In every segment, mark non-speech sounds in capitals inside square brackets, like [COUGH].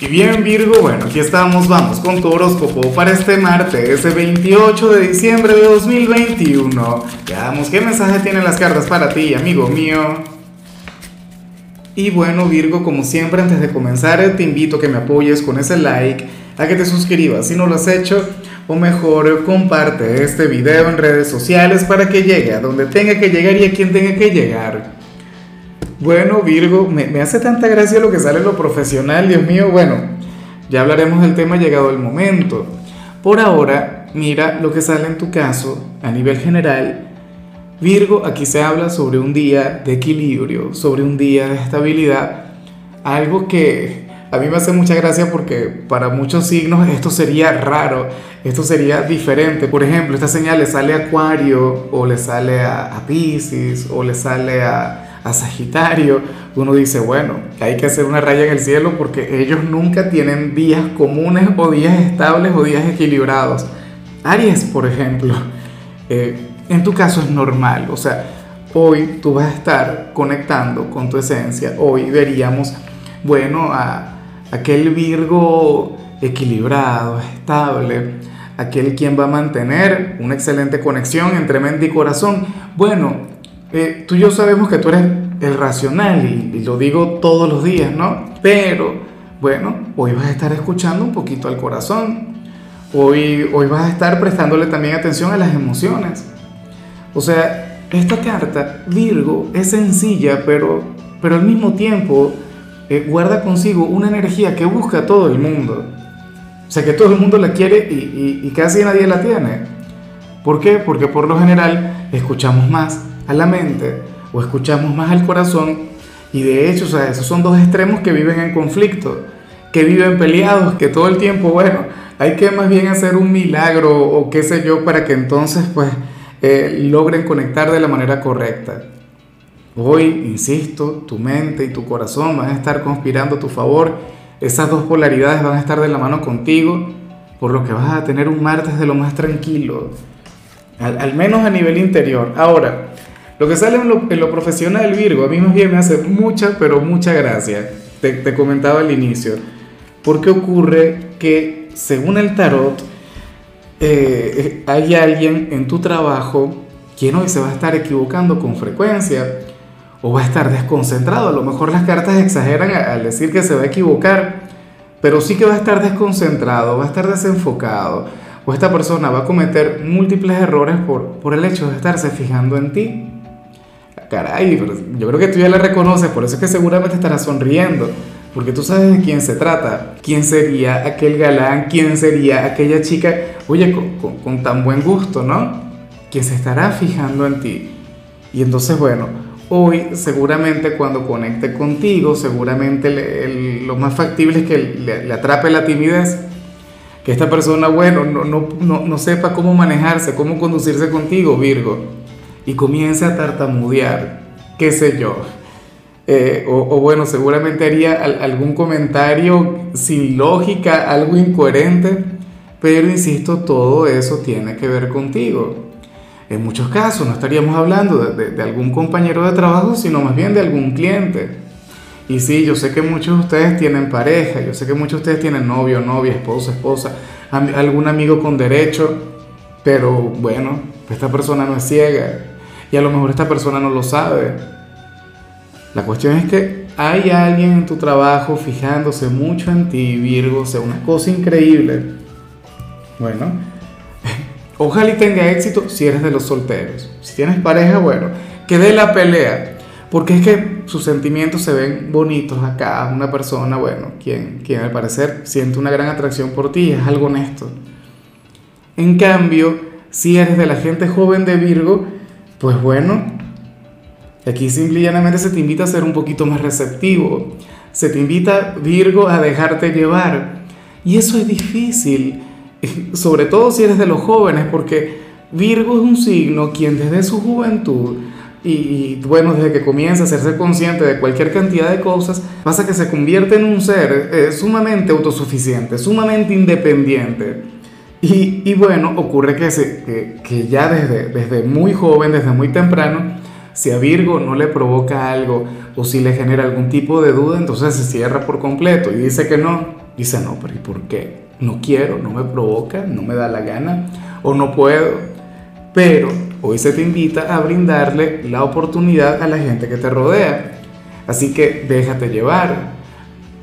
Y bien Virgo, bueno, aquí estamos, vamos con tu horóscopo para este martes, ese 28 de diciembre de 2021. Veamos qué mensaje tienen las cartas para ti, amigo mío. Y bueno Virgo, como siempre antes de comenzar te invito a que me apoyes con ese like, a que te suscribas si no lo has hecho, o mejor comparte este video en redes sociales para que llegue a donde tenga que llegar y a quien tenga que llegar. Bueno, Virgo, me, hace tanta gracia lo que sale en lo profesional, Dios mío. Bueno, ya hablaremos del tema llegado el momento. Por ahora, mira lo que sale en tu caso a nivel general. Virgo, aquí se habla sobre un día de equilibrio, sobre un día de estabilidad, algo que a mí me hace mucha gracia porque para muchos signos esto sería raro, esto sería diferente. Por ejemplo, esta señal le sale a Acuario o le sale a, a Pisces o le sale a, Sagitario, uno dice, bueno, hay que hacer una raya en el cielo porque ellos nunca tienen días comunes o días estables o días equilibrados. Aries, por ejemplo, eh, en tu caso es normal, o sea, hoy tú vas a estar conectando con tu esencia, hoy veríamos, bueno, a aquel Virgo equilibrado, estable, aquel quien va a mantener una excelente conexión entre mente y corazón. Bueno, eh, tú y yo sabemos que tú eres el racional y, lo digo todos los días, ¿no? Pero, bueno, hoy vas a estar escuchando un poquito al corazón. Hoy, hoy vas a estar prestándole también atención a las emociones. O sea, esta carta, Virgo, es sencilla, pero, pero al mismo tiempo eh, guarda consigo una energía que busca a todo el mundo. O sea, que todo el mundo la quiere y, y casi nadie la tiene. ¿Por qué? Porque por lo general escuchamos más a la mente o escuchamos más al corazón y de hecho, o esos son dos extremos que viven en conflicto, que viven peleados, que todo el tiempo, bueno, hay que más bien hacer un milagro o qué sé yo para que entonces pues eh, logren conectar de la manera correcta. Hoy, insisto, tu mente y tu corazón van a estar conspirando a tu favor, esas dos polaridades van a estar de la mano contigo, por lo que vas a tener un martes de lo más tranquilo, al, al menos a nivel interior. Ahora, lo que sale en lo, profesional, Virgo, a mí más bien me hace mucha, pero mucha gracia. Te, comentaba al inicio. Porque ocurre que, según el tarot, eh, hay alguien en tu trabajo quien hoy se va a estar equivocando con frecuencia o va a estar desconcentrado. A lo mejor las cartas exageran al decir que se va a equivocar, pero sí que va a estar desconcentrado, va a estar desenfocado, o esta persona va a cometer múltiples errores por, por el hecho de estarse fijando en ti caray, yo creo que tú ya la reconoces, por eso es que seguramente estarás sonriendo, porque tú sabes de quién se trata, quién sería aquel galán, quién sería aquella chica, oye, con, tan buen gusto, ¿no? Quien se estará fijando en ti. Y entonces, bueno, hoy seguramente cuando conecte contigo, seguramente lo más factible es que le, atrape la timidez. Que esta persona, bueno, no, no, no, no sepa cómo manejarse, cómo conducirse contigo, Virgo y comience a tartamudear, qué sé yo. Eh, o, bueno, seguramente haría algún comentario sin lógica, algo incoherente, pero insisto, todo eso tiene que ver contigo. En muchos casos no estaríamos hablando de, de algún compañero de trabajo, sino más bien de algún cliente. Y sí, yo sé que muchos de ustedes tienen pareja, yo sé que muchos de ustedes tienen novio, novia, esposa, esposa, algún amigo con derecho, pero bueno, esta persona no es ciega, y a lo mejor esta persona no lo sabe. La cuestión es que hay alguien en tu trabajo fijándose mucho en ti, Virgo, o sea, una cosa increíble. Bueno, [LAUGHS] ojalá y tenga éxito si eres de los solteros. Si tienes pareja, bueno, que dé la pelea. Porque es que sus sentimientos se ven bonitos acá. Una persona, bueno, quien, quien al parecer siente una gran atracción por ti, es algo honesto. En cambio, si eres de la gente joven de Virgo, pues bueno, aquí simple y llanamente se te invita a ser un poquito más receptivo. Se te invita, Virgo, a dejarte llevar. Y eso es difícil, [LAUGHS] sobre todo si eres de los jóvenes, porque Virgo es un signo quien desde su juventud y, bueno, desde que comienza a hacerse consciente de cualquier cantidad de cosas, pasa que se convierte en un ser eh, sumamente autosuficiente, sumamente independiente. Y, bueno, ocurre que, ya desde, muy joven, desde muy temprano, si a Virgo no le provoca algo o si le genera algún tipo de duda, entonces se cierra por completo y dice que no. dice, no, pero ¿y por qué? No quiero, no me provoca, no me da la gana o no puedo. Pero hoy se te invita a brindarle la oportunidad a la gente que te rodea. Así que déjate llevar,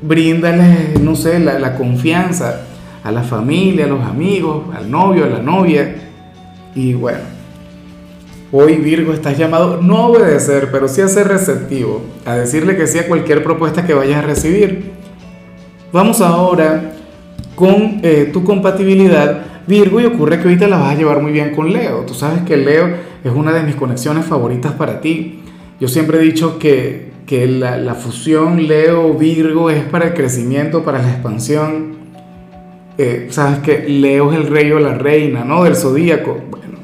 bríndale, no sé, la confianza a la familia, a los amigos, al novio, a la novia. Y bueno, hoy Virgo estás llamado no a obedecer, pero sí a ser receptivo, a decirle que sí a cualquier propuesta que vayas a recibir. Vamos ahora con eh, tu compatibilidad Virgo y ocurre que ahorita la vas a llevar muy bien con Leo. Tú sabes que Leo es una de mis conexiones favoritas para ti. Yo siempre he dicho que, que la, la, fusión Leo-Virgo es para el crecimiento, para la expansión. Eh, sabes que Leo es el rey o la reina, ¿no? Del zodíaco. Bueno,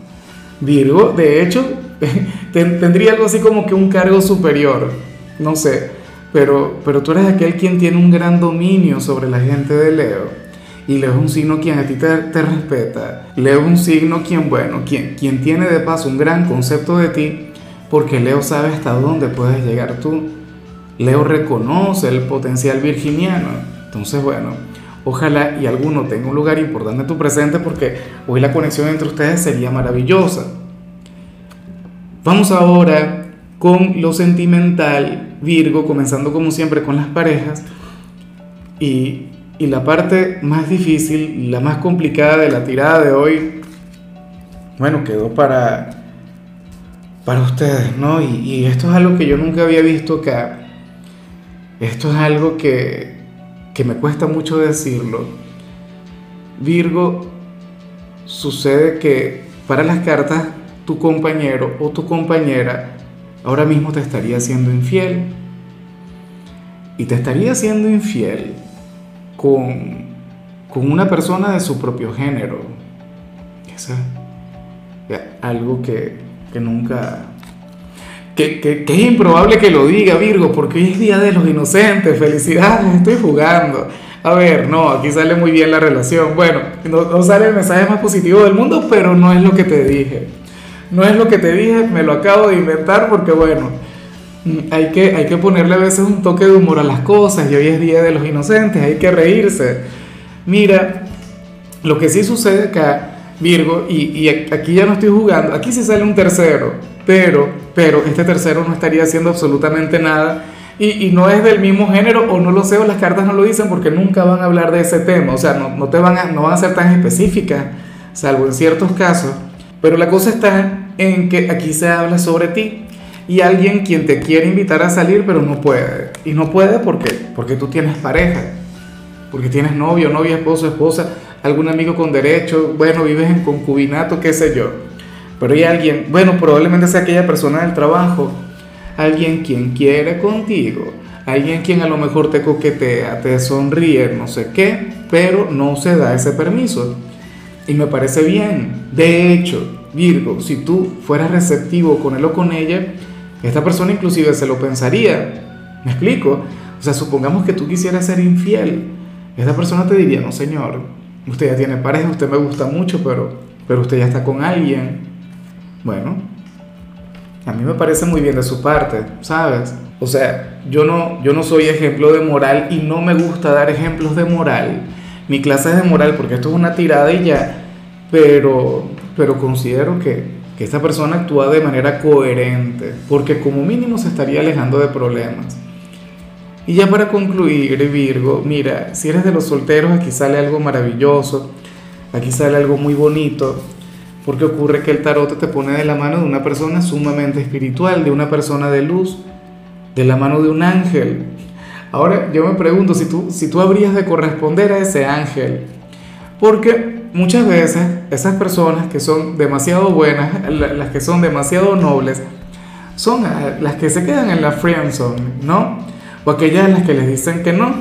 Virgo, de hecho, [LAUGHS] tendría algo así como que un cargo superior. No sé. Pero, pero tú eres aquel quien tiene un gran dominio sobre la gente de Leo y Leo es un signo quien a ti te, te, respeta. Leo es un signo quien, bueno, quien, quien tiene de paso un gran concepto de ti, porque Leo sabe hasta dónde puedes llegar tú. Leo reconoce el potencial virginiano. Entonces, bueno, ojalá y alguno tenga un lugar importante en tu presente, porque hoy la conexión entre ustedes sería maravillosa. Vamos ahora con lo sentimental, Virgo, comenzando como siempre con las parejas. Y y la parte más difícil, la más complicada de la tirada de hoy, bueno, quedó para, para ustedes, ¿no? Y, y esto es algo que yo nunca había visto acá. Esto es algo que, que me cuesta mucho decirlo. Virgo, sucede que para las cartas tu compañero o tu compañera ahora mismo te estaría siendo infiel. Y te estaría siendo infiel con, una persona de su propio género. Eso es algo que, nunca... Que, que, es improbable que lo diga Virgo, porque hoy es Día de los Inocentes, felicidades, estoy jugando. A ver, no, aquí sale muy bien la relación. Bueno, no, no, sale el mensaje más positivo del mundo, pero no es lo que te dije. No es lo que te dije, me lo acabo de inventar porque bueno, Mm, hay que, hay que ponerle a veces un toque de humor a las cosas y hoy es Día de los Inocentes, hay que reírse. Mira, lo que sí sucede acá, Virgo, y, y aquí ya no estoy jugando, aquí sí sale un tercero, pero, pero este tercero no estaría haciendo absolutamente nada. Y, no es del mismo género o no lo sé o las cartas no lo dicen porque nunca van a hablar de ese tema, o sea, no, no, te van a, no van a ser tan específicas, salvo en ciertos casos, pero la cosa está en que aquí se habla sobre ti. Y alguien quien te quiere invitar a salir pero no puede. Y no puede porque, porque tú tienes pareja, porque tienes novio, novia, esposo, esposa, algún amigo con derecho, bueno, vives en concubinato, qué sé yo. Pero hay alguien, bueno, probablemente sea aquella persona del trabajo, alguien quien quiere contigo, alguien quien a lo mejor te coquetea, te sonríe, no sé qué, pero no se da ese permiso. Y me parece bien. De hecho, Virgo, si tú fueras receptivo con él o con ella, esta persona inclusive se lo pensaría. ¿Me explico? O sea, supongamos que tú quisieras ser infiel. Esta persona te diría, no señor, usted ya tiene pareja, usted me gusta mucho, pero, pero usted ya está con alguien. Bueno, a mí me parece muy bien de su parte, ¿sabes? O sea, yo no, yo no soy ejemplo de moral y no me gusta dar ejemplos de moral. Mi clase es de moral porque esto es una tirada y ya, pero, pero considero que, que esta persona actúa de manera coherente, porque como mínimo se estaría alejando de problemas. Y ya para concluir, Virgo, mira, si eres de los solteros, aquí sale algo maravilloso, aquí sale algo muy bonito, porque ocurre que el tarot te pone de la mano de una persona sumamente espiritual, de una persona de luz, de la mano de un ángel. Ahora yo me pregunto si tú, si tú habrías de corresponder a ese ángel, porque muchas veces esas personas que son demasiado buenas, las que son demasiado nobles, son las que se quedan en la friendzone, ¿no? O aquellas las que les dicen que no.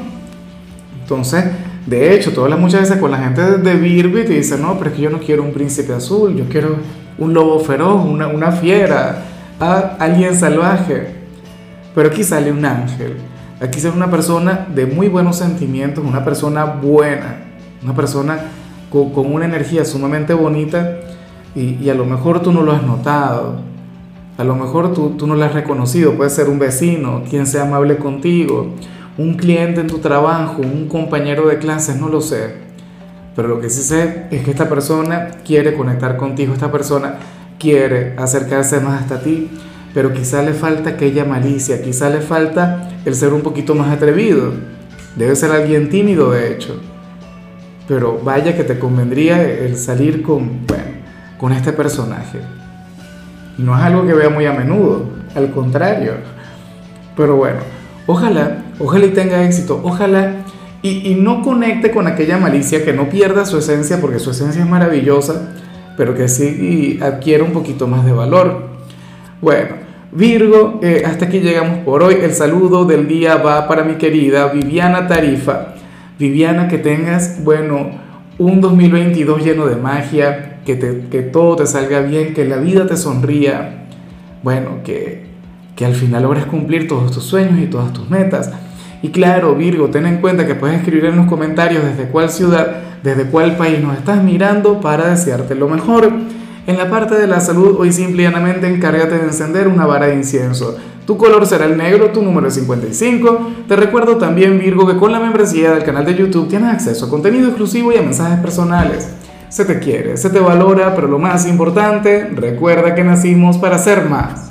Entonces, de hecho, todas las muchas veces con la gente de Birby te dicen, no, pero es que yo no quiero un príncipe azul, yo quiero un lobo feroz, una, una fiera, a alguien salvaje. Pero aquí sale un ángel, aquí sale una persona de muy buenos sentimientos, una persona buena, una persona con, una energía sumamente bonita y, a lo mejor tú no lo has notado, a lo mejor tú, tú no lo has reconocido, puede ser un vecino, quien sea amable contigo, un cliente en tu trabajo, un compañero de clases, no lo sé. Pero lo que sí sé es que esta persona quiere conectar contigo, esta persona quiere acercarse más hasta ti, pero quizá le falta aquella malicia, quizá le falta el ser un poquito más atrevido. Debe ser alguien tímido, de hecho. Pero vaya que te convendría el salir con, bueno, con este personaje. Y no es algo que vea muy a menudo, al contrario. Pero bueno, ojalá, ojalá y tenga éxito, ojalá y, no conecte con aquella malicia, que no pierda su esencia, porque su esencia es maravillosa, pero que sí adquiera un poquito más de valor. Bueno, Virgo, eh, hasta aquí llegamos por hoy. El saludo del día va para mi querida Viviana Tarifa. Viviana, que tengas, bueno, un 2022 lleno de magia, que, te, que todo te salga bien, que la vida te sonría. Bueno, que, que al final logres cumplir todos tus sueños y todas tus metas. Y claro, Virgo, ten en cuenta que puedes escribir en los comentarios desde cuál ciudad, desde cuál país nos estás mirando para desearte lo mejor. En la parte de la salud, hoy simple y llanamente encárgate de encender una vara de incienso. Tu color será el negro, tu número es 55. Te recuerdo también, Virgo, que con la membresía del canal de YouTube tienes acceso a contenido exclusivo y a mensajes personales. Se te quiere, se te valora, pero lo más importante, recuerda que nacimos para ser más.